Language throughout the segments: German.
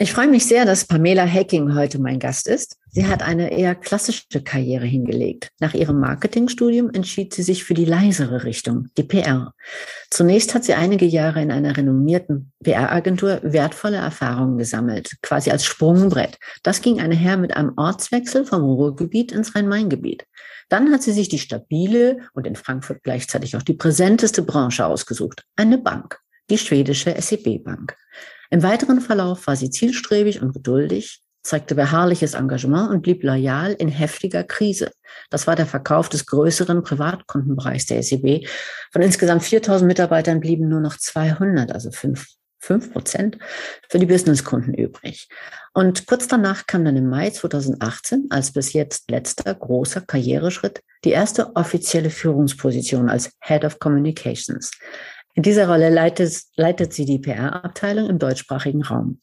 Ich freue mich sehr, dass Pamela Hacking heute mein Gast ist. Sie hat eine eher klassische Karriere hingelegt. Nach ihrem Marketingstudium entschied sie sich für die leisere Richtung, die PR. Zunächst hat sie einige Jahre in einer renommierten PR-Agentur wertvolle Erfahrungen gesammelt, quasi als Sprungbrett. Das ging einher mit einem Ortswechsel vom Ruhrgebiet ins Rhein-Main-Gebiet. Dann hat sie sich die stabile und in Frankfurt gleichzeitig auch die präsenteste Branche ausgesucht, eine Bank, die schwedische SEB-Bank. Im weiteren Verlauf war sie zielstrebig und geduldig, zeigte beharrliches Engagement und blieb loyal in heftiger Krise. Das war der Verkauf des größeren Privatkundenbereichs der SEB. Von insgesamt 4000 Mitarbeitern blieben nur noch 200, also fünf fünf Prozent für die Businesskunden übrig. Und kurz danach kam dann im Mai 2018 als bis jetzt letzter großer Karriereschritt die erste offizielle Führungsposition als Head of Communications. In dieser Rolle leitet, leitet sie die PR-Abteilung im deutschsprachigen Raum.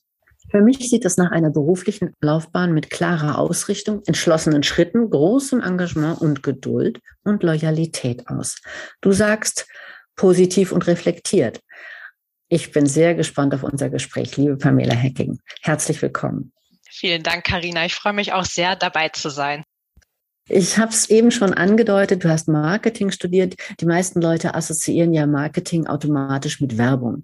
Für mich sieht das nach einer beruflichen Laufbahn mit klarer Ausrichtung, entschlossenen Schritten, großem Engagement und Geduld und Loyalität aus. Du sagst positiv und reflektiert. Ich bin sehr gespannt auf unser Gespräch, liebe Pamela Hacking. Herzlich willkommen. Vielen Dank, Karina. Ich freue mich auch sehr, dabei zu sein. Ich habe es eben schon angedeutet, du hast Marketing studiert. Die meisten Leute assoziieren ja Marketing automatisch mit Werbung.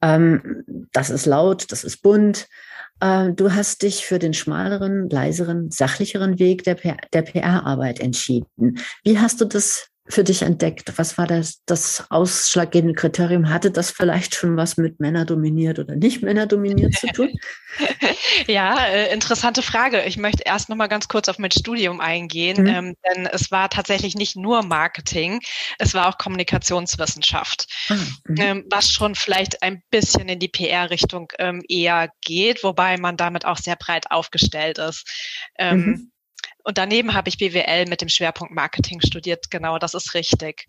Ähm, das ist laut, das ist bunt. Äh, du hast dich für den schmaleren, leiseren, sachlicheren Weg der, der PR-Arbeit entschieden. Wie hast du das für dich entdeckt? Was war das, das ausschlaggebende Kriterium? Hatte das vielleicht schon was mit Männer dominiert oder nicht Männer dominiert zu tun? ja, äh, interessante Frage. Ich möchte erst noch mal ganz kurz auf mein Studium eingehen, mhm. ähm, denn es war tatsächlich nicht nur Marketing, es war auch Kommunikationswissenschaft, ah, mhm. ähm, was schon vielleicht ein bisschen in die PR-Richtung ähm, eher geht, wobei man damit auch sehr breit aufgestellt ist. Ähm, mhm. Und daneben habe ich BWL mit dem Schwerpunkt Marketing studiert. Genau, das ist richtig.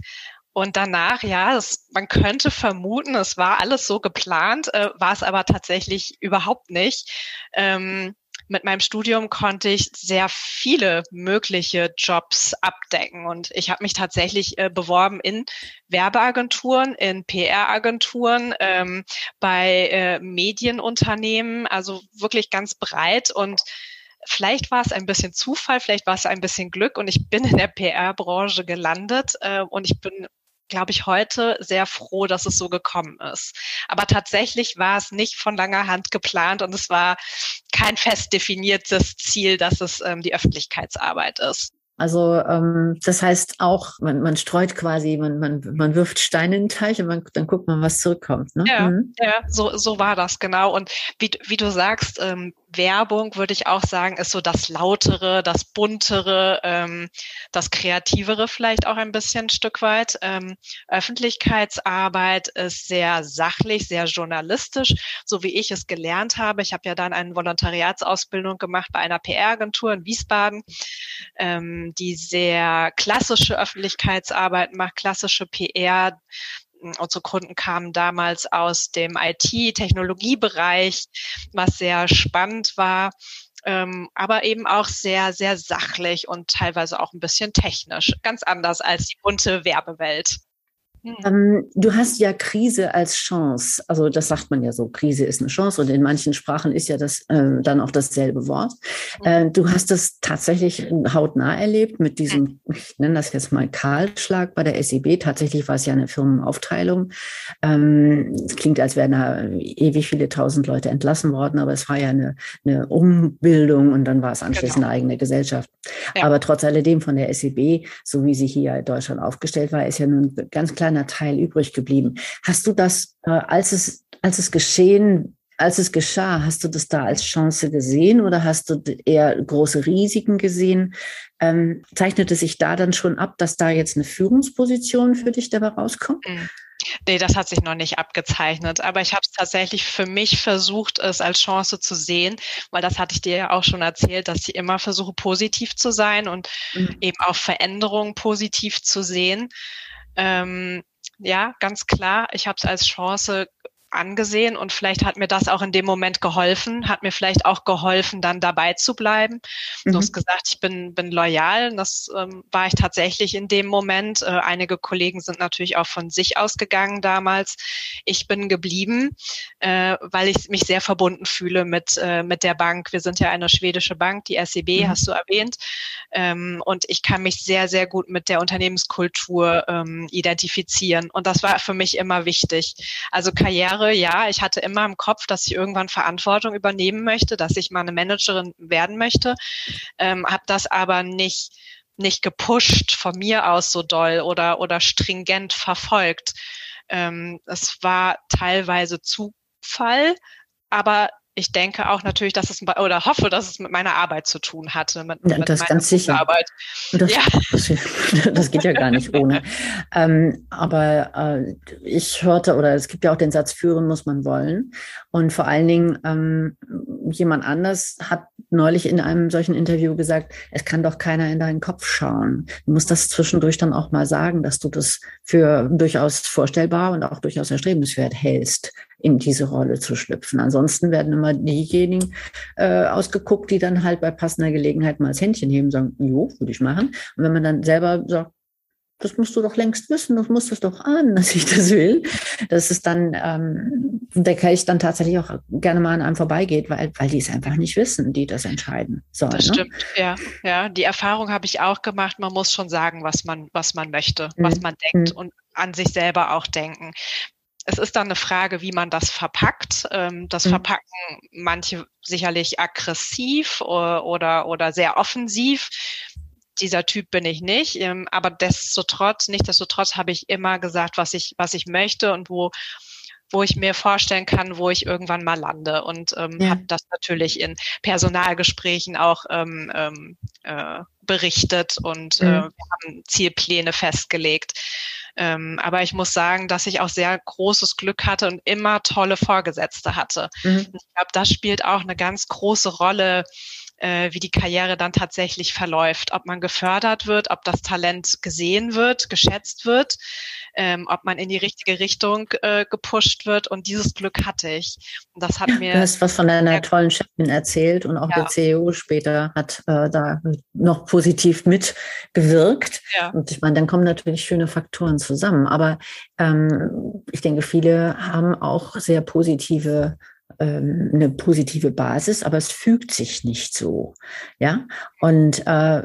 Und danach, ja, das, man könnte vermuten, es war alles so geplant, äh, war es aber tatsächlich überhaupt nicht. Ähm, mit meinem Studium konnte ich sehr viele mögliche Jobs abdecken und ich habe mich tatsächlich äh, beworben in Werbeagenturen, in PR-Agenturen, ähm, bei äh, Medienunternehmen, also wirklich ganz breit und Vielleicht war es ein bisschen Zufall, vielleicht war es ein bisschen Glück und ich bin in der PR-Branche gelandet äh, und ich bin glaube ich, heute sehr froh, dass es so gekommen ist. Aber tatsächlich war es nicht von langer Hand geplant und es war kein fest definiertes Ziel, dass es ähm, die Öffentlichkeitsarbeit ist. Also ähm, das heißt auch, man, man streut quasi, man, man, man wirft Steine in den Teich und man, dann guckt man, was zurückkommt. Ne? Ja, mhm. ja so, so war das genau. Und wie, wie du sagst, ähm, Werbung, würde ich auch sagen, ist so das Lautere, das Buntere, ähm, das Kreativere vielleicht auch ein bisschen ein Stück weit. Ähm, Öffentlichkeitsarbeit ist sehr sachlich, sehr journalistisch, so wie ich es gelernt habe. Ich habe ja dann eine Volontariatsausbildung gemacht bei einer PR-Agentur in Wiesbaden, ähm, die sehr klassische Öffentlichkeitsarbeit macht, klassische PR unsere Kunden kamen damals aus dem IT-Technologiebereich, was sehr spannend war. Ähm, aber eben auch sehr, sehr sachlich und teilweise auch ein bisschen technisch. Ganz anders als die bunte Werbewelt. Hm. Ähm, du hast ja Krise als Chance. Also das sagt man ja so, Krise ist eine Chance und in manchen Sprachen ist ja das äh, dann auch dasselbe Wort. Äh, du hast das tatsächlich hautnah erlebt mit diesem, ich nenne das jetzt mal Kahlschlag bei der SEB. Tatsächlich war es ja eine Firmenaufteilung. Ähm, es klingt, als wären da ewig viele tausend Leute entlassen worden, aber es war ja eine, eine Umbildung und dann war es anschließend genau. eine eigene Gesellschaft. Ja. Aber trotz alledem von der SEB, so wie sie hier in Deutschland aufgestellt war, ist ja nun ganz klar kleiner Teil übrig geblieben. Hast du das, äh, als es, als es geschehen, als es geschah, hast du das da als Chance gesehen oder hast du eher große Risiken gesehen? Ähm, zeichnete sich da dann schon ab, dass da jetzt eine Führungsposition für dich dabei rauskommt? Mhm. Nee, das hat sich noch nicht abgezeichnet. Aber ich habe es tatsächlich für mich versucht, es als Chance zu sehen, weil das hatte ich dir ja auch schon erzählt, dass ich immer versuche, positiv zu sein und mhm. eben auch Veränderungen positiv zu sehen. Ähm, ja, ganz klar. Ich habe es als Chance angesehen und vielleicht hat mir das auch in dem Moment geholfen, hat mir vielleicht auch geholfen, dann dabei zu bleiben. Mhm. Du hast gesagt, ich bin, bin loyal und das ähm, war ich tatsächlich in dem Moment. Äh, einige Kollegen sind natürlich auch von sich ausgegangen damals. Ich bin geblieben, äh, weil ich mich sehr verbunden fühle mit, äh, mit der Bank. Wir sind ja eine schwedische Bank, die SEB mhm. hast du erwähnt. Ähm, und ich kann mich sehr, sehr gut mit der Unternehmenskultur ähm, identifizieren. Und das war für mich immer wichtig. Also Karriere Jahre, ja, ich hatte immer im Kopf, dass ich irgendwann Verantwortung übernehmen möchte, dass ich mal eine Managerin werden möchte, ähm, habe das aber nicht nicht gepusht von mir aus so doll oder oder stringent verfolgt. Ähm, es war teilweise Zufall, aber ich denke auch natürlich, dass es oder hoffe, dass es mit meiner Arbeit zu tun hatte. Mit, ja, mit das ganz sicher. Arbeit. Das, ja. das, geht ja gar nicht ohne. ähm, aber äh, ich hörte, oder es gibt ja auch den Satz, führen muss man wollen. Und vor allen Dingen, ähm, jemand anders hat neulich in einem solchen Interview gesagt, es kann doch keiner in deinen Kopf schauen. Du musst das zwischendurch dann auch mal sagen, dass du das für durchaus vorstellbar und auch durchaus erstrebenswert hältst in diese Rolle zu schlüpfen. Ansonsten werden immer diejenigen äh, ausgeguckt, die dann halt bei passender Gelegenheit mal das Händchen heben und sagen, jo, würde ich machen. Und wenn man dann selber sagt, das musst du doch längst wissen, du musst es doch ahnen, dass ich das will. Das ist dann, ähm, der Kelch dann tatsächlich auch gerne mal an einem vorbeigeht, weil, weil die es einfach nicht wissen, die das entscheiden sollen. Das ne? stimmt, ja. Ja, die Erfahrung habe ich auch gemacht. Man muss schon sagen, was man, was man möchte, mhm. was man denkt mhm. und an sich selber auch denken es ist dann eine Frage, wie man das verpackt. Ähm, das mhm. verpacken manche sicherlich aggressiv oder, oder, sehr offensiv. Dieser Typ bin ich nicht, ähm, aber destotrotz, nichtsdestotrotz habe ich immer gesagt, was ich, was ich möchte und wo, wo ich mir vorstellen kann, wo ich irgendwann mal lande. Und ähm, ja. habe das natürlich in Personalgesprächen auch ähm, ähm, äh, berichtet und äh, mhm. äh, wir haben Zielpläne festgelegt. Ähm, aber ich muss sagen, dass ich auch sehr großes Glück hatte und immer tolle Vorgesetzte hatte. Mhm. Ich glaube, das spielt auch eine ganz große Rolle äh, wie die Karriere dann tatsächlich verläuft, ob man gefördert wird, ob das Talent gesehen wird, geschätzt wird, ähm, ob man in die richtige Richtung äh, gepusht wird. Und dieses Glück hatte ich. Und das hat mir. Du hast was von deiner tollen Chefin erzählt und auch ja. der CEO später hat äh, da noch positiv mitgewirkt. Ja. Und ich meine, dann kommen natürlich schöne Faktoren zusammen. Aber ähm, ich denke, viele haben auch sehr positive ähm, eine positive Basis, aber es fügt sich nicht so, ja. Und äh,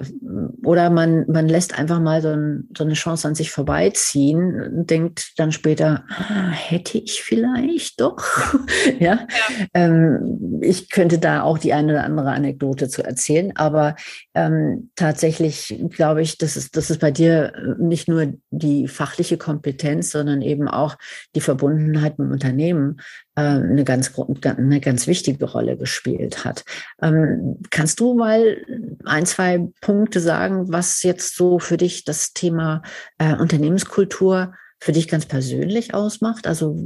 oder man man lässt einfach mal so, ein, so eine Chance an sich vorbeiziehen und denkt dann später, ah, hätte ich vielleicht doch, ja. ja. Ähm, ich könnte da auch die eine oder andere Anekdote zu erzählen, aber ähm, tatsächlich glaube ich, dass es das ist bei dir nicht nur die fachliche Kompetenz, sondern eben auch die Verbundenheit mit dem Unternehmen äh, eine ganz eine ganz wichtige Rolle gespielt hat. Ähm, kannst du mal ein, zwei Punkte sagen, was jetzt so für dich das Thema äh, Unternehmenskultur für dich ganz persönlich ausmacht? Also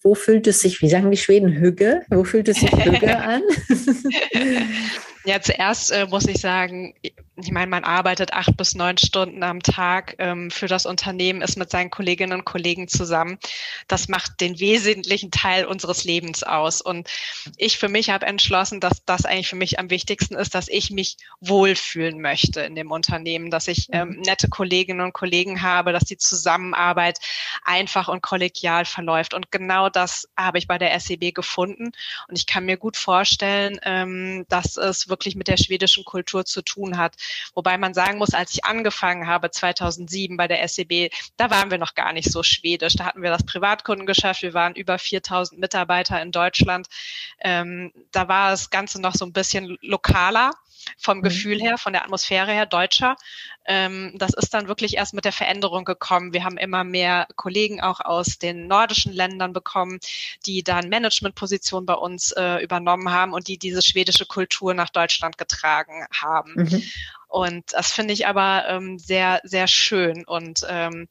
wo fühlt es sich, wie sagen die Schweden, Hüge? Wo fühlt es sich Hüge an? Ja, zuerst äh, muss ich sagen, ich meine, man arbeitet acht bis neun Stunden am Tag ähm, für das Unternehmen, ist mit seinen Kolleginnen und Kollegen zusammen. Das macht den wesentlichen Teil unseres Lebens aus. Und ich für mich habe entschlossen, dass das eigentlich für mich am wichtigsten ist, dass ich mich wohlfühlen möchte in dem Unternehmen, dass ich ähm, mhm. nette Kolleginnen und Kollegen habe, dass die Zusammenarbeit einfach und kollegial verläuft. Und genau das habe ich bei der SEB gefunden. Und ich kann mir gut vorstellen, ähm, dass es wirklich wirklich mit der schwedischen Kultur zu tun hat. Wobei man sagen muss, als ich angefangen habe 2007 bei der SEB, da waren wir noch gar nicht so schwedisch. Da hatten wir das Privatkundengeschäft. Wir waren über 4000 Mitarbeiter in Deutschland. Ähm, da war das Ganze noch so ein bisschen lokaler vom mhm. Gefühl her, von der Atmosphäre her deutscher. Ähm, das ist dann wirklich erst mit der Veränderung gekommen. Wir haben immer mehr Kollegen auch aus den nordischen Ländern bekommen, die dann Managementpositionen bei uns äh, übernommen haben und die diese schwedische Kultur nach Deutschland getragen haben. Mhm. Und das finde ich aber ähm, sehr, sehr schön. Und ähm,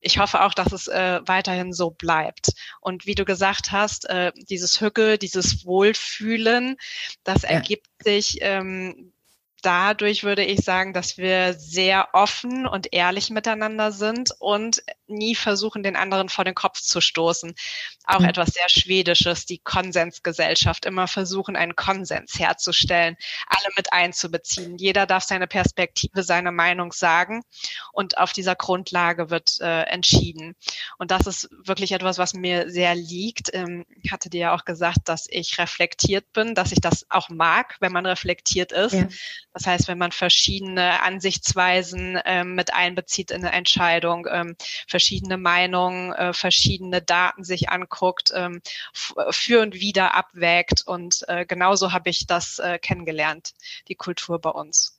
ich hoffe auch, dass es äh, weiterhin so bleibt. Und wie du gesagt hast, äh, dieses Hücke, dieses Wohlfühlen, das ja. ergibt sich ähm, dadurch würde ich sagen, dass wir sehr offen und ehrlich miteinander sind und nie versuchen, den anderen vor den Kopf zu stoßen. Auch mhm. etwas sehr Schwedisches, die Konsensgesellschaft. Immer versuchen, einen Konsens herzustellen, alle mit einzubeziehen. Jeder darf seine Perspektive, seine Meinung sagen und auf dieser Grundlage wird äh, entschieden. Und das ist wirklich etwas, was mir sehr liegt. Ähm, ich hatte dir ja auch gesagt, dass ich reflektiert bin, dass ich das auch mag, wenn man reflektiert ist. Ja. Das heißt, wenn man verschiedene Ansichtsweisen ähm, mit einbezieht in eine Entscheidung, ähm, verschiedene Meinungen, äh, verschiedene Daten sich anguckt, ähm, für und wieder abwägt. Und äh, genauso habe ich das äh, kennengelernt, die Kultur bei uns.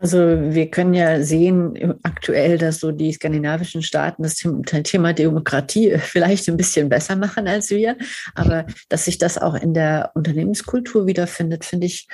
Also wir können ja sehen aktuell, dass so die skandinavischen Staaten das Thema Demokratie vielleicht ein bisschen besser machen als wir, aber dass sich das auch in der Unternehmenskultur wiederfindet, finde ich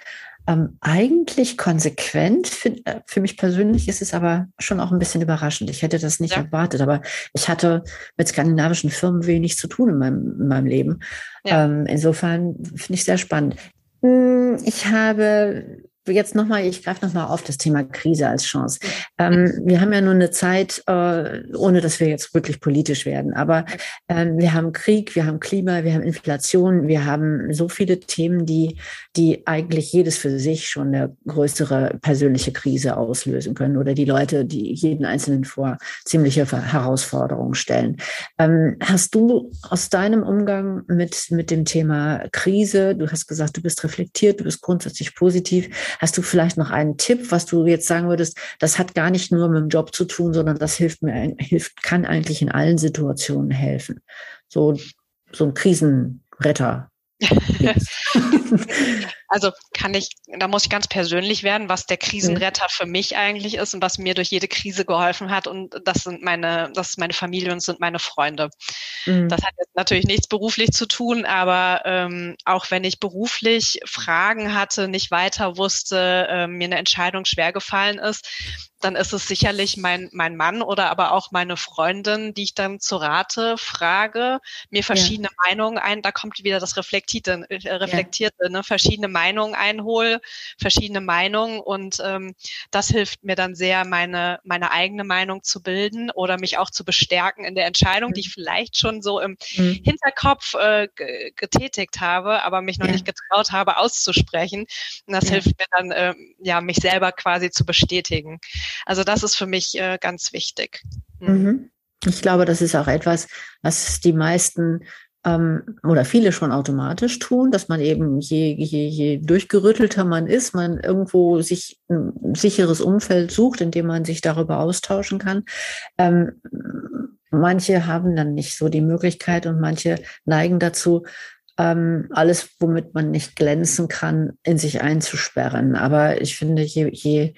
ähm, eigentlich konsequent. Für, äh, für, mich persönlich ist es aber schon auch ein bisschen überraschend. Ich hätte das nicht ja. erwartet, aber ich hatte mit skandinavischen Firmen wenig zu tun in meinem, in meinem Leben. Ja. Ähm, insofern finde ich sehr spannend. Hm, ich habe jetzt nochmal, ich greife nochmal auf das Thema Krise als Chance. Ähm, wir haben ja nur eine Zeit, äh, ohne dass wir jetzt wirklich politisch werden, aber ähm, wir haben Krieg, wir haben Klima, wir haben Inflation, wir haben so viele Themen, die, die eigentlich jedes für sich schon eine größere persönliche Krise auslösen können oder die Leute, die jeden Einzelnen vor ziemliche Herausforderungen stellen. Ähm, hast du aus deinem Umgang mit, mit dem Thema Krise, du hast gesagt, du bist reflektiert, du bist grundsätzlich positiv, Hast du vielleicht noch einen Tipp, was du jetzt sagen würdest, das hat gar nicht nur mit dem Job zu tun, sondern das hilft mir, hilft, kann eigentlich in allen Situationen helfen. So, so ein Krisenretter. Also kann ich, da muss ich ganz persönlich werden, was der Krisenretter für mich eigentlich ist und was mir durch jede Krise geholfen hat. Und das sind meine, das ist meine Familie und sind meine Freunde. Mhm. Das hat jetzt natürlich nichts beruflich zu tun, aber ähm, auch wenn ich beruflich Fragen hatte, nicht weiter wusste, äh, mir eine Entscheidung schwer gefallen ist, dann ist es sicherlich mein, mein Mann oder aber auch meine Freundin, die ich dann zu Rate frage, mir verschiedene ja. Meinungen ein, da kommt wieder das Reflektierte, äh, Reflektierte, ja. ne, verschiedene Meinungen einhole, verschiedene Meinungen und ähm, das hilft mir dann sehr, meine, meine eigene Meinung zu bilden oder mich auch zu bestärken in der Entscheidung, mhm. die ich vielleicht schon so im mhm. Hinterkopf äh, getätigt habe, aber mich noch ja. nicht getraut habe auszusprechen. Und das hilft mir dann, äh, ja, mich selber quasi zu bestätigen. Also das ist für mich äh, ganz wichtig. Mhm. mhm. Ich glaube, das ist auch etwas, was die meisten ähm, oder viele schon automatisch tun, dass man eben je, je, je durchgerüttelter man ist, man irgendwo sich ein sicheres Umfeld sucht, in dem man sich darüber austauschen kann. Ähm, manche haben dann nicht so die Möglichkeit und manche neigen dazu, ähm, alles, womit man nicht glänzen kann, in sich einzusperren. Aber ich finde, je, je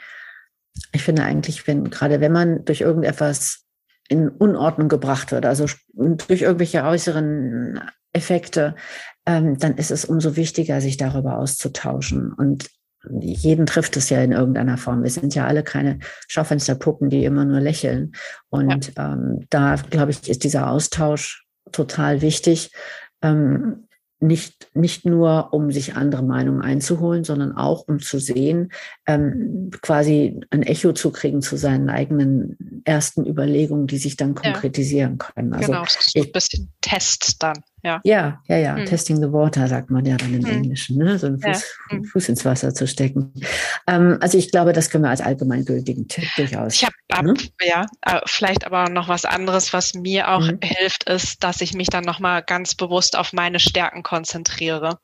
ich finde eigentlich, wenn, gerade wenn man durch irgendetwas in Unordnung gebracht wird, also durch irgendwelche äußeren Effekte, ähm, dann ist es umso wichtiger, sich darüber auszutauschen. Und jeden trifft es ja in irgendeiner Form. Wir sind ja alle keine Schaufensterpuppen, die immer nur lächeln. Und ja. ähm, da, glaube ich, ist dieser Austausch total wichtig. Ähm, nicht, nicht nur, um sich andere Meinungen einzuholen, sondern auch, um zu sehen, ähm, quasi ein Echo zu kriegen zu seinen eigenen ersten Überlegungen, die sich dann konkretisieren ja. können. Also genau, so ein bisschen Test dann. Ja, ja, ja, ja. Hm. Testing the water, sagt man ja dann im hm. Englischen, ne? so einen Fuß, ja. hm. Fuß, ins Wasser zu stecken. Ähm, also ich glaube, das können wir als allgemeingültigen Tipp durchaus. Ich habe, ne? ja, äh, vielleicht aber noch was anderes, was mir auch mhm. hilft, ist, dass ich mich dann nochmal ganz bewusst auf meine Stärken konzentriere.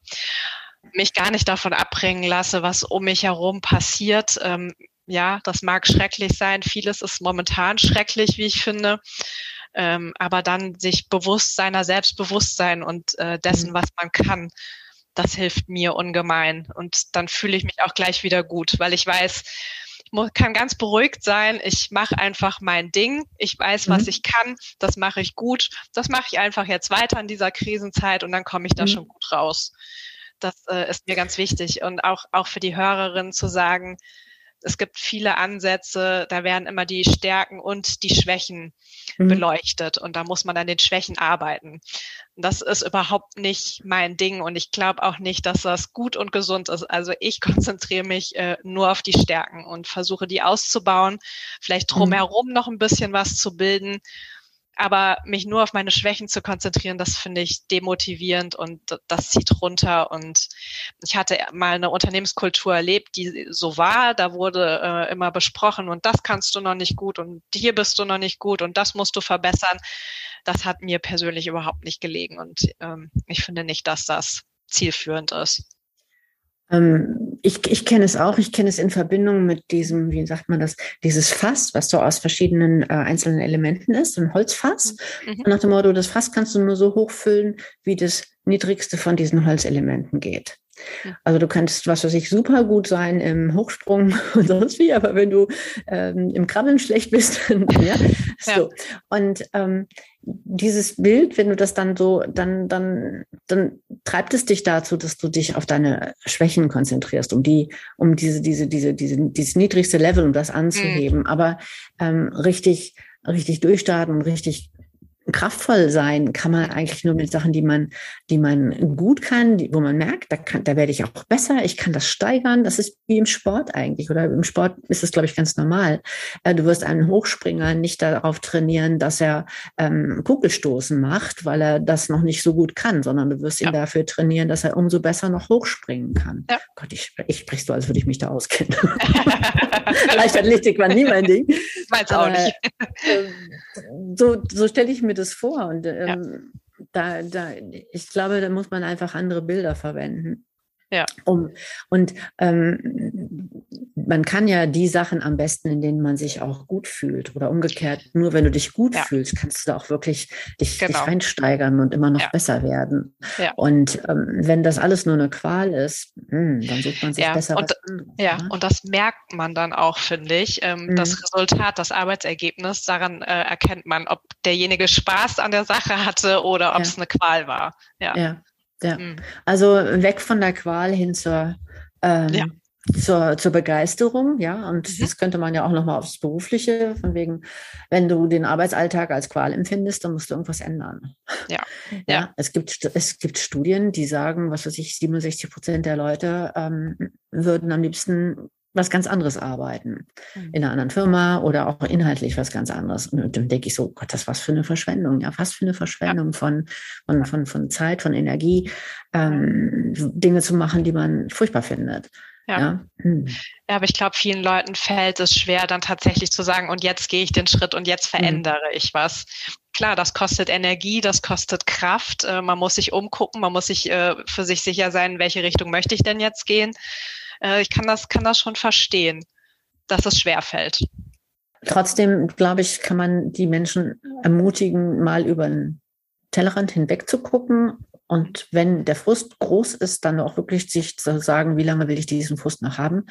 Mich gar nicht davon abbringen lasse, was um mich herum passiert. Ähm, ja, das mag schrecklich sein. Vieles ist momentan schrecklich, wie ich finde ähm, aber dann sich bewusst seiner Selbstbewusstsein und äh, dessen, mhm. was man kann, das hilft mir ungemein. Und dann fühle ich mich auch gleich wieder gut, weil ich weiß, ich muss, kann ganz beruhigt sein. Ich mache einfach mein Ding. Ich weiß, was mhm. ich kann. Das mache ich gut. Das mache ich einfach jetzt weiter in dieser Krisenzeit und dann komme ich da mhm. schon gut raus. Das äh, ist mir ganz wichtig. Und auch, auch für die Hörerin zu sagen, es gibt viele Ansätze, da werden immer die Stärken und die Schwächen mhm. beleuchtet und da muss man an den Schwächen arbeiten. Das ist überhaupt nicht mein Ding und ich glaube auch nicht, dass das gut und gesund ist. Also ich konzentriere mich äh, nur auf die Stärken und versuche die auszubauen, vielleicht mhm. drumherum noch ein bisschen was zu bilden aber mich nur auf meine Schwächen zu konzentrieren, das finde ich demotivierend und das zieht runter. Und ich hatte mal eine Unternehmenskultur erlebt, die so war. Da wurde äh, immer besprochen und das kannst du noch nicht gut und hier bist du noch nicht gut und das musst du verbessern. Das hat mir persönlich überhaupt nicht gelegen und ähm, ich finde nicht, dass das zielführend ist. Ähm, ich, ich kenne es auch, ich kenne es in Verbindung mit diesem, wie sagt man das, dieses Fass, was so aus verschiedenen äh, einzelnen Elementen ist, ein Holzfass. Mhm. nach dem Motto, das Fass kannst du nur so hochfüllen, wie das niedrigste von diesen Holzelementen geht. Also du kannst, was weiß ich, super gut sein im Hochsprung und sonst wie, aber wenn du ähm, im Krabbeln schlecht bist, dann, ja, so. Ja. Und ähm, dieses Bild, wenn du das dann so, dann, dann, dann treibt es dich dazu, dass du dich auf deine Schwächen konzentrierst, um die, um diese, diese, diese, diese, dieses niedrigste Level, um das anzuheben. Mhm. Aber ähm, richtig, richtig durchstarten und richtig kraftvoll sein kann man eigentlich nur mit Sachen, die man, die man gut kann, die, wo man merkt, da kann, da werde ich auch besser, ich kann das steigern. Das ist wie im Sport eigentlich. Oder im Sport ist es, glaube ich, ganz normal. Äh, du wirst einen Hochspringer nicht darauf trainieren, dass er ähm, Kugelstoßen macht, weil er das noch nicht so gut kann, sondern du wirst ja. ihn dafür trainieren, dass er umso besser noch hochspringen kann. Ja. Gott, ich, ich sprichst du, als würde ich mich da auskennen. Leichtathletik war nie mein Ding. Weiß auch nicht. Äh, so, so stelle ich mir das vor. Und ähm, ja. da, da, ich glaube, da muss man einfach andere Bilder verwenden. Ja. Um, und ähm, man kann ja die Sachen am besten, in denen man sich auch gut fühlt. Oder umgekehrt, nur wenn du dich gut ja. fühlst, kannst du da auch wirklich dich, genau. dich reinsteigern und immer noch ja. besser werden. Ja. Und ähm, wenn das alles nur eine Qual ist, mh, hm, dann sucht man sich besser und, Ja, ne? und das merkt man dann auch, finde ich. Ähm, mhm. Das Resultat, das Arbeitsergebnis, daran äh, erkennt man, ob derjenige Spaß an der Sache hatte oder ob es eine Qual war. Ja. ja. Mhm. also weg von der Qual hin zur, ähm. Zur, zur Begeisterung, ja. Und mhm. das könnte man ja auch nochmal aufs Berufliche, von wegen, wenn du den Arbeitsalltag als Qual empfindest, dann musst du irgendwas ändern. Ja. ja. ja. Es, gibt, es gibt Studien, die sagen, was weiß ich, 67 Prozent der Leute ähm, würden am liebsten was ganz anderes arbeiten. Mhm. In einer anderen Firma oder auch inhaltlich was ganz anderes. Und dann denke ich so, Gott, das was für eine Verschwendung, ja, was für eine Verschwendung von, von, von, von Zeit, von Energie, ähm, Dinge zu machen, die man furchtbar findet. Ja. Ja. Hm. ja, aber ich glaube, vielen Leuten fällt es schwer, dann tatsächlich zu sagen, und jetzt gehe ich den Schritt und jetzt hm. verändere hm. ich was. Klar, das kostet Energie, das kostet Kraft. Äh, man muss sich umgucken, man muss sich äh, für sich sicher sein, in welche Richtung möchte ich denn jetzt gehen äh, ich kann das, kann das schon verstehen, dass es schwer fällt. Trotzdem, glaube ich, kann man die Menschen ermutigen, mal über den Tellerrand hinweg zu gucken und wenn der Frust groß ist, dann auch wirklich sich zu sagen, wie lange will ich diesen Frust noch haben?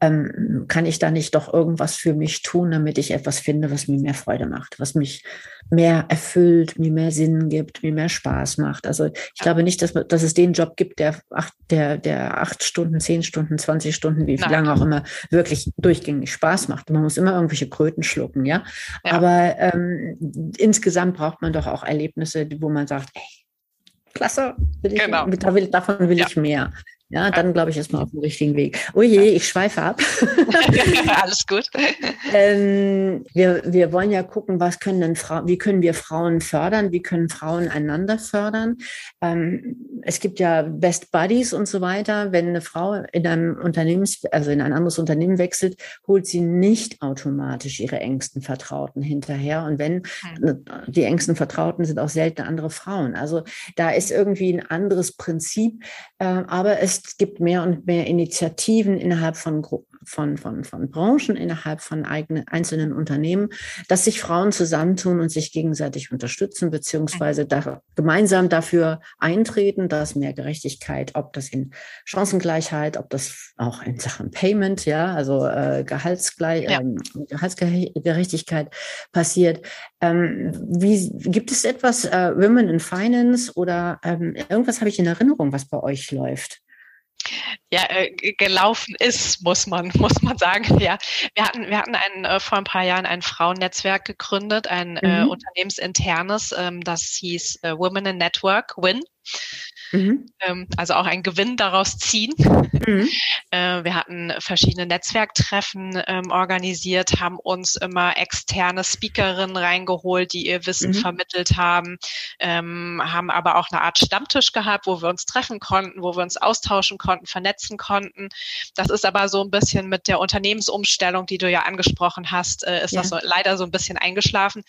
Ähm, kann ich da nicht doch irgendwas für mich tun, damit ich etwas finde, was mir mehr Freude macht, was mich mehr erfüllt, mir mehr Sinn gibt, mir mehr Spaß macht? Also ich glaube nicht, dass, dass es den Job gibt, der acht, der, der acht Stunden, zehn Stunden, zwanzig Stunden, wie Nein. lange auch immer, wirklich durchgängig Spaß macht. Man muss immer irgendwelche Kröten schlucken, ja. ja. Aber ähm, insgesamt braucht man doch auch Erlebnisse, wo man sagt, ey, klasse, will ich, genau. davon will ich mehr. Ja, dann glaube ich, ist man auf dem richtigen Weg. Oh je, ich schweife ab. Alles gut. ähm, wir, wir wollen ja gucken, was können denn Frauen, wie können wir Frauen fördern, wie können Frauen einander fördern. Ähm, es gibt ja Best Buddies und so weiter. Wenn eine Frau in einem Unternehmens, also in ein anderes Unternehmen wechselt, holt sie nicht automatisch ihre engsten Vertrauten hinterher. Und wenn hm. die engsten Vertrauten sind auch selten andere Frauen. Also da ist irgendwie ein anderes Prinzip, äh, aber es es gibt mehr und mehr Initiativen innerhalb von Gruppen von, von, von Branchen, innerhalb von eigenen, einzelnen Unternehmen, dass sich Frauen zusammentun und sich gegenseitig unterstützen, beziehungsweise da, gemeinsam dafür eintreten, dass mehr Gerechtigkeit, ob das in Chancengleichheit, ob das auch in Sachen Payment, ja, also äh, Gehaltsgleich, ja. ähm, Gehaltsgerechtigkeit passiert. Ähm, wie gibt es etwas, äh, Women in Finance oder ähm, irgendwas habe ich in Erinnerung, was bei euch läuft? Ja, äh, gelaufen ist, muss man, muss man sagen. Ja, wir hatten, wir hatten ein, äh, vor ein paar Jahren ein Frauennetzwerk gegründet, ein äh, mhm. äh, unternehmensinternes, ähm, das hieß äh, Women in Network, WIN. Mhm. Ähm, also auch einen Gewinn daraus ziehen. Mhm. Äh, wir hatten verschiedene Netzwerktreffen ähm, organisiert, haben uns immer externe Speakerinnen reingeholt, die ihr Wissen mhm. vermittelt haben, ähm, haben aber auch eine Art Stammtisch gehabt, wo wir uns treffen konnten, wo wir uns austauschen konnten, vernetzen konnten. Das ist aber so ein bisschen mit der Unternehmensumstellung, die du ja angesprochen hast, äh, ist ja. das so, leider so ein bisschen eingeschlafen.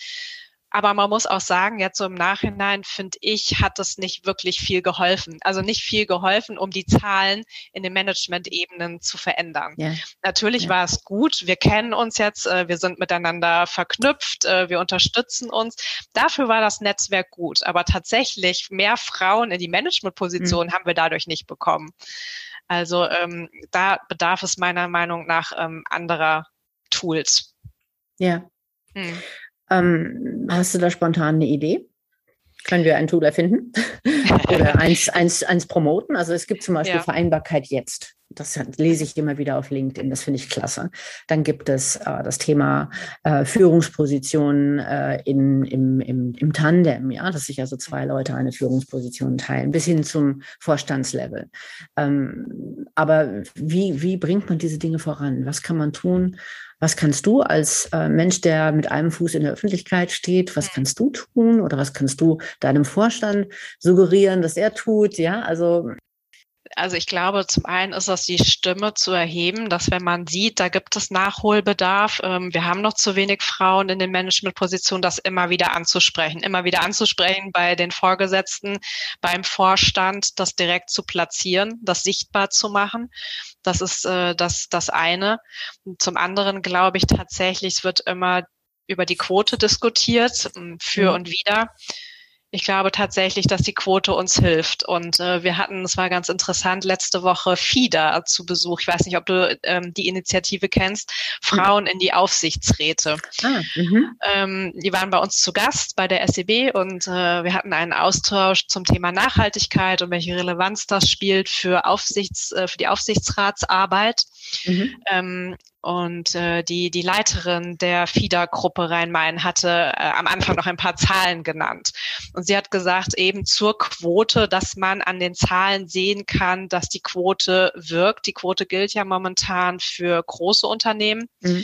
Aber man muss auch sagen, jetzt so im Nachhinein, finde ich, hat das nicht wirklich viel geholfen. Also nicht viel geholfen, um die Zahlen in den Management-Ebenen zu verändern. Ja. Natürlich ja. war es gut. Wir kennen uns jetzt, äh, wir sind miteinander verknüpft, äh, wir unterstützen uns. Dafür war das Netzwerk gut. Aber tatsächlich mehr Frauen in die Management-Position mhm. haben wir dadurch nicht bekommen. Also ähm, da bedarf es meiner Meinung nach ähm, anderer Tools. Ja. Hm. Ähm, hast du da spontan eine Idee? Können wir ein Tool erfinden oder eins, eins, eins promoten? Also es gibt zum Beispiel ja. Vereinbarkeit jetzt. Das lese ich immer wieder auf LinkedIn, das finde ich klasse. Dann gibt es äh, das Thema äh, Führungspositionen äh, in, im, im, im Tandem, ja, dass sich also zwei Leute eine Führungsposition teilen, bis hin zum Vorstandslevel. Ähm, aber wie, wie bringt man diese Dinge voran? Was kann man tun? Was kannst du als äh, Mensch, der mit einem Fuß in der Öffentlichkeit steht, was kannst du tun oder was kannst du deinem Vorstand suggerieren, dass er tut? Ja, also also ich glaube, zum einen ist das die Stimme zu erheben, dass wenn man sieht, da gibt es Nachholbedarf, ähm, wir haben noch zu wenig Frauen in den Managementpositionen, das immer wieder anzusprechen, immer wieder anzusprechen bei den Vorgesetzten, beim Vorstand, das direkt zu platzieren, das sichtbar zu machen. Das ist äh, das, das eine. Und zum anderen glaube ich tatsächlich, es wird immer über die Quote diskutiert, für mhm. und wieder. Ich glaube tatsächlich, dass die Quote uns hilft. Und äh, wir hatten, es war ganz interessant, letzte Woche FIDA zu Besuch. Ich weiß nicht, ob du ähm, die Initiative kennst, Frauen in die Aufsichtsräte. Ah, mhm. ähm, die waren bei uns zu Gast bei der SEB und äh, wir hatten einen Austausch zum Thema Nachhaltigkeit und welche Relevanz das spielt für, Aufsichts, äh, für die Aufsichtsratsarbeit. Mhm. Ähm, und äh, die, die Leiterin der FIDA-Gruppe Rhein-Main hatte äh, am Anfang noch ein paar Zahlen genannt. Und sie hat gesagt, eben zur Quote, dass man an den Zahlen sehen kann, dass die Quote wirkt. Die Quote gilt ja momentan für große Unternehmen. Mhm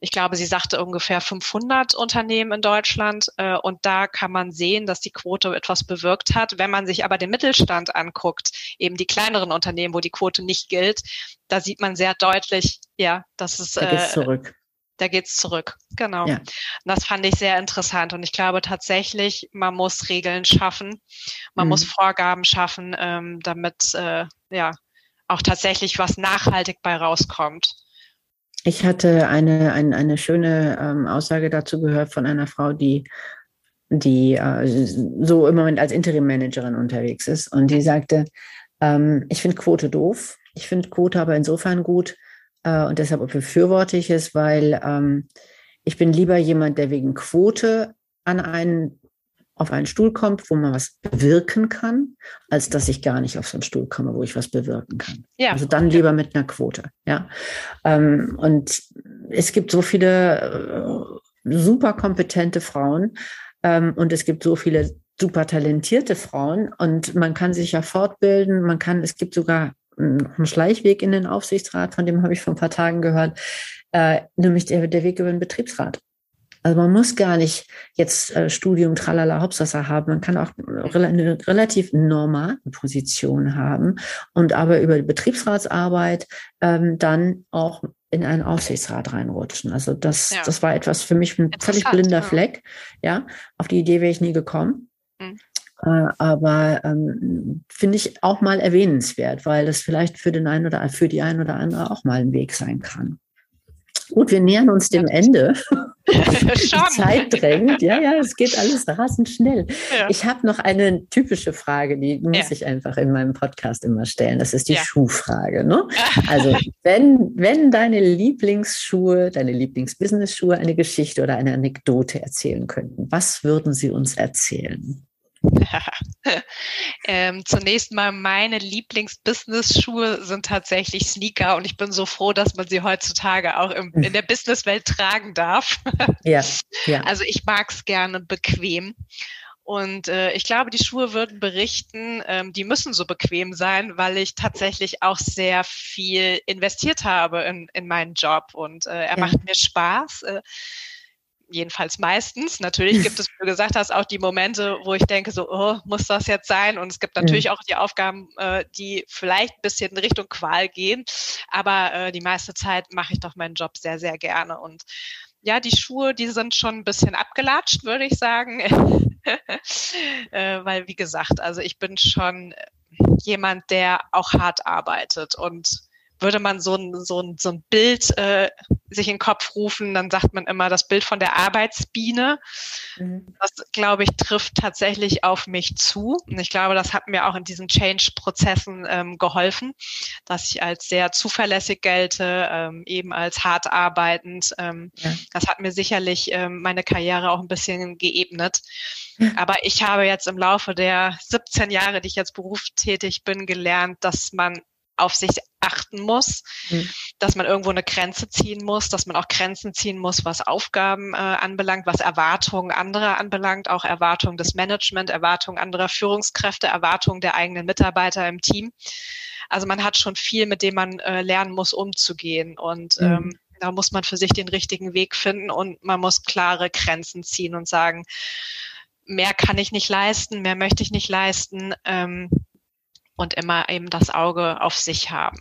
ich glaube, sie sagte ungefähr 500 Unternehmen in Deutschland. Äh, und da kann man sehen, dass die Quote etwas bewirkt hat. Wenn man sich aber den Mittelstand anguckt, eben die kleineren Unternehmen, wo die Quote nicht gilt, da sieht man sehr deutlich, ja, dass es. Da geht's äh, zurück. Da geht's zurück, genau. Ja. Und das fand ich sehr interessant. Und ich glaube tatsächlich, man muss Regeln schaffen, man mhm. muss Vorgaben schaffen, ähm, damit äh, ja auch tatsächlich was nachhaltig bei rauskommt. Ich hatte eine, eine, eine schöne ähm, Aussage dazu gehört von einer Frau, die, die äh, so im Moment als Interim-Managerin unterwegs ist. Und die sagte, ähm, ich finde Quote doof. Ich finde Quote aber insofern gut äh, und deshalb befürworte ich es, weil ähm, ich bin lieber jemand, der wegen Quote an einen auf einen Stuhl kommt, wo man was bewirken kann, als dass ich gar nicht auf so einen Stuhl komme, wo ich was bewirken kann. Ja. Also dann lieber mit einer Quote. Ja. Ähm, und es gibt so viele äh, super kompetente Frauen ähm, und es gibt so viele super talentierte Frauen und man kann sich ja fortbilden. Man kann, es gibt sogar einen Schleichweg in den Aufsichtsrat, von dem habe ich vor ein paar Tagen gehört, äh, nämlich der, der Weg über den Betriebsrat. Also man muss gar nicht jetzt äh, Studium tralala Hauptsache haben. Man kann auch eine relativ normale Position haben und aber über die Betriebsratsarbeit ähm, dann auch in einen Aufsichtsrat reinrutschen. Also das, ja. das war etwas für mich ein völlig blinder ja. Fleck. Ja, auf die Idee wäre ich nie gekommen. Mhm. Äh, aber ähm, finde ich auch mal erwähnenswert, weil das vielleicht für den einen oder für die einen oder andere auch mal ein Weg sein kann. Gut, wir nähern uns dem Ende. Die Zeit drängt. Ja, ja, es geht alles rasend schnell. Ja. Ich habe noch eine typische Frage, die muss ja. ich einfach in meinem Podcast immer stellen. Das ist die ja. Schuhfrage. Ne? Also, wenn, wenn deine Lieblingsschuhe, deine Lieblingsbusiness-Schuhe eine Geschichte oder eine Anekdote erzählen könnten, was würden sie uns erzählen? ähm, zunächst mal meine Lieblings-Business-Schuhe sind tatsächlich Sneaker und ich bin so froh, dass man sie heutzutage auch im, in der Businesswelt tragen darf. ja, ja. Also ich mag es gerne bequem. Und äh, ich glaube, die Schuhe würden berichten, ähm, die müssen so bequem sein, weil ich tatsächlich auch sehr viel investiert habe in, in meinen Job und äh, er ja. macht mir Spaß. Äh, jedenfalls meistens. Natürlich gibt es, wie du gesagt hast, auch die Momente, wo ich denke, so, oh, muss das jetzt sein? Und es gibt natürlich mhm. auch die Aufgaben, äh, die vielleicht ein bisschen in Richtung Qual gehen. Aber äh, die meiste Zeit mache ich doch meinen Job sehr, sehr gerne. Und ja, die Schuhe, die sind schon ein bisschen abgelatscht, würde ich sagen. äh, weil, wie gesagt, also ich bin schon jemand, der auch hart arbeitet und würde man so ein, so ein, so ein Bild äh, sich in den Kopf rufen, dann sagt man immer das Bild von der Arbeitsbiene. Mhm. Das, glaube ich, trifft tatsächlich auf mich zu. Und ich glaube, das hat mir auch in diesen Change-Prozessen ähm, geholfen, dass ich als sehr zuverlässig gelte, ähm, eben als hart arbeitend. Ähm, ja. Das hat mir sicherlich ähm, meine Karriere auch ein bisschen geebnet. Aber ich habe jetzt im Laufe der 17 Jahre, die ich jetzt berufstätig bin, gelernt, dass man auf sich achten muss, mhm. dass man irgendwo eine Grenze ziehen muss, dass man auch Grenzen ziehen muss, was Aufgaben äh, anbelangt, was Erwartungen anderer anbelangt, auch Erwartungen des Management, Erwartungen anderer Führungskräfte, Erwartungen der eigenen Mitarbeiter im Team. Also man hat schon viel, mit dem man äh, lernen muss, umzugehen und mhm. ähm, da muss man für sich den richtigen Weg finden und man muss klare Grenzen ziehen und sagen, mehr kann ich nicht leisten, mehr möchte ich nicht leisten. Ähm, und immer eben das Auge auf sich haben.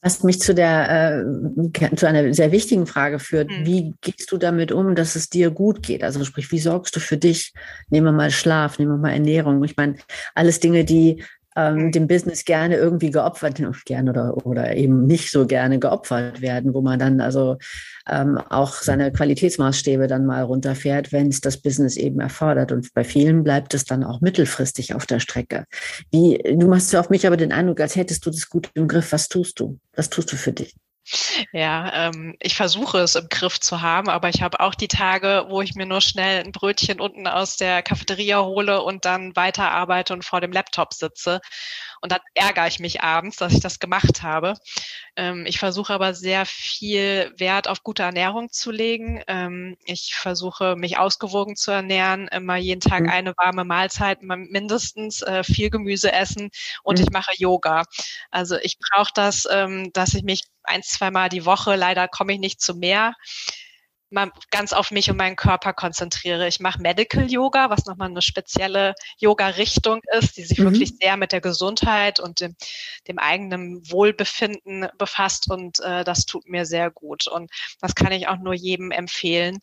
Was mich zu der äh, zu einer sehr wichtigen Frage führt: hm. Wie gehst du damit um, dass es dir gut geht? Also sprich, wie sorgst du für dich? Nehmen wir mal Schlaf, nehmen wir mal Ernährung. Ich meine, alles Dinge, die ähm, dem Business gerne irgendwie geopfert, gerne oder, oder eben nicht so gerne geopfert werden, wo man dann also ähm, auch seine Qualitätsmaßstäbe dann mal runterfährt, wenn es das Business eben erfordert. Und bei vielen bleibt es dann auch mittelfristig auf der Strecke. Wie, du machst auf mich aber den Eindruck, als hättest du das gut im Griff. Was tust du? Was tust du für dich? Ja, ähm, ich versuche es im Griff zu haben, aber ich habe auch die Tage, wo ich mir nur schnell ein Brötchen unten aus der Cafeteria hole und dann weiterarbeite und vor dem Laptop sitze. Und dann ärgere ich mich abends, dass ich das gemacht habe. Ähm, ich versuche aber sehr viel Wert auf gute Ernährung zu legen. Ähm, ich versuche mich ausgewogen zu ernähren, immer jeden Tag mhm. eine warme Mahlzeit, mindestens äh, viel Gemüse essen und mhm. ich mache Yoga. Also ich brauche das, ähm, dass ich mich ein, zweimal die Woche, leider komme ich nicht zu mehr, mal ganz auf mich und meinen Körper konzentriere. Ich mache Medical Yoga, was nochmal eine spezielle Yoga-Richtung ist, die sich mhm. wirklich sehr mit der Gesundheit und dem, dem eigenen Wohlbefinden befasst und äh, das tut mir sehr gut. Und das kann ich auch nur jedem empfehlen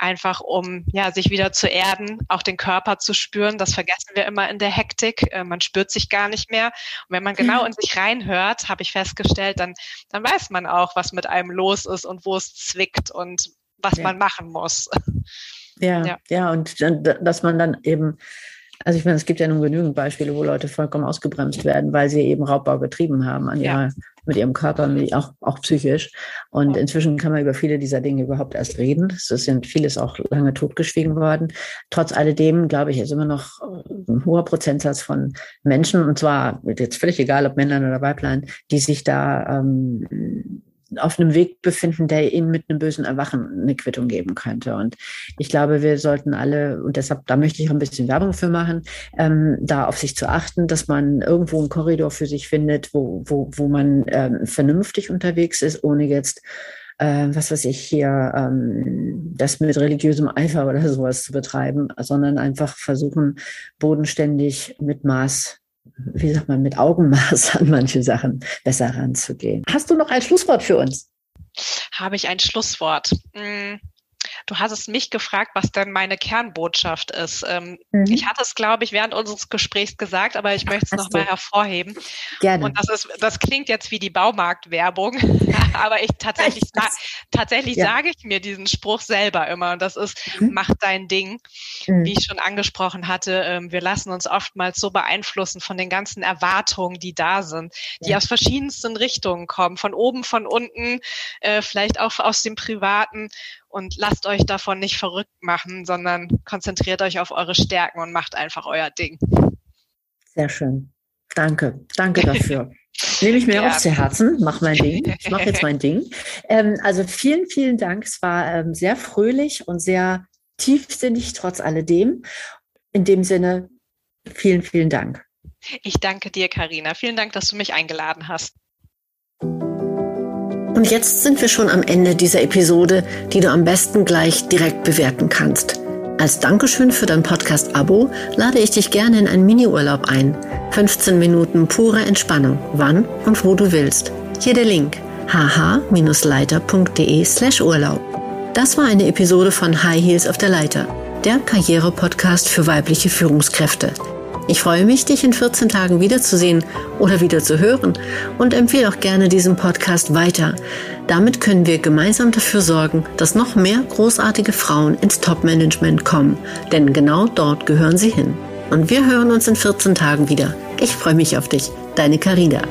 einfach um ja sich wieder zu erden, auch den Körper zu spüren. Das vergessen wir immer in der Hektik. Äh, man spürt sich gar nicht mehr. Und wenn man genau in sich reinhört, habe ich festgestellt, dann dann weiß man auch, was mit einem los ist und wo es zwickt und was ja. man machen muss. Ja, ja, ja, und dass man dann eben, also ich meine, es gibt ja nun genügend Beispiele, wo Leute vollkommen ausgebremst werden, weil sie eben Raubbau getrieben haben an ihrer, ja. mit ihrem Körper, mit, auch, auch psychisch. Und inzwischen kann man über viele dieser Dinge überhaupt erst reden. Es sind vieles auch lange totgeschwiegen worden. Trotz alledem, glaube ich, ist immer noch ein hoher Prozentsatz von Menschen, und zwar jetzt völlig egal, ob Männlein oder Weiblein, die sich da ähm, auf einem Weg befinden, der ihnen mit einem bösen Erwachen eine Quittung geben könnte. Und ich glaube, wir sollten alle, und deshalb, da möchte ich auch ein bisschen Werbung für machen, ähm, da auf sich zu achten, dass man irgendwo einen Korridor für sich findet, wo, wo, wo man ähm, vernünftig unterwegs ist, ohne jetzt äh, was weiß ich hier, ähm, das mit religiösem Eifer oder sowas zu betreiben, sondern einfach versuchen, bodenständig mit Maß wie sagt man, mit Augenmaß an manche Sachen besser ranzugehen. Hast du noch ein Schlusswort für uns? Habe ich ein Schlusswort? Hm. Du hattest mich gefragt, was denn meine Kernbotschaft ist. Ähm, mhm. Ich hatte es, glaube ich, während unseres Gesprächs gesagt, aber ich möchte es nochmal hervorheben. Gerne. Und das ist, das klingt jetzt wie die Baumarktwerbung, aber ich tatsächlich, sa tatsächlich ja. sage ich mir diesen Spruch selber immer. Und das ist, mhm. mach dein Ding. Mhm. Wie ich schon angesprochen hatte, ähm, wir lassen uns oftmals so beeinflussen von den ganzen Erwartungen, die da sind, die ja. aus verschiedensten Richtungen kommen, von oben, von unten, äh, vielleicht auch aus dem Privaten. Und lasst euch davon nicht verrückt machen, sondern konzentriert euch auf eure Stärken und macht einfach euer Ding. Sehr schön. Danke. Danke dafür. Nehme ich mir ja. auch zu Herzen, mach mein Ding. Ich mache jetzt mein Ding. Ähm, also vielen, vielen Dank. Es war ähm, sehr fröhlich und sehr tiefsinnig trotz alledem. In dem Sinne, vielen, vielen Dank. Ich danke dir, Karina. Vielen Dank, dass du mich eingeladen hast. Und jetzt sind wir schon am Ende dieser Episode, die du am besten gleich direkt bewerten kannst. Als Dankeschön für dein Podcast-Abo lade ich dich gerne in einen Miniurlaub ein. 15 Minuten pure Entspannung, wann und wo du willst. Hier der Link hh-leiter.de slash Urlaub. Das war eine Episode von High Heels auf der Leiter, der Karriere-Podcast für weibliche Führungskräfte. Ich freue mich, dich in 14 Tagen wiederzusehen oder wieder zu hören und empfehle auch gerne diesen Podcast weiter. Damit können wir gemeinsam dafür sorgen, dass noch mehr großartige Frauen ins Top-Management kommen, denn genau dort gehören sie hin. Und wir hören uns in 14 Tagen wieder. Ich freue mich auf dich, deine Carina.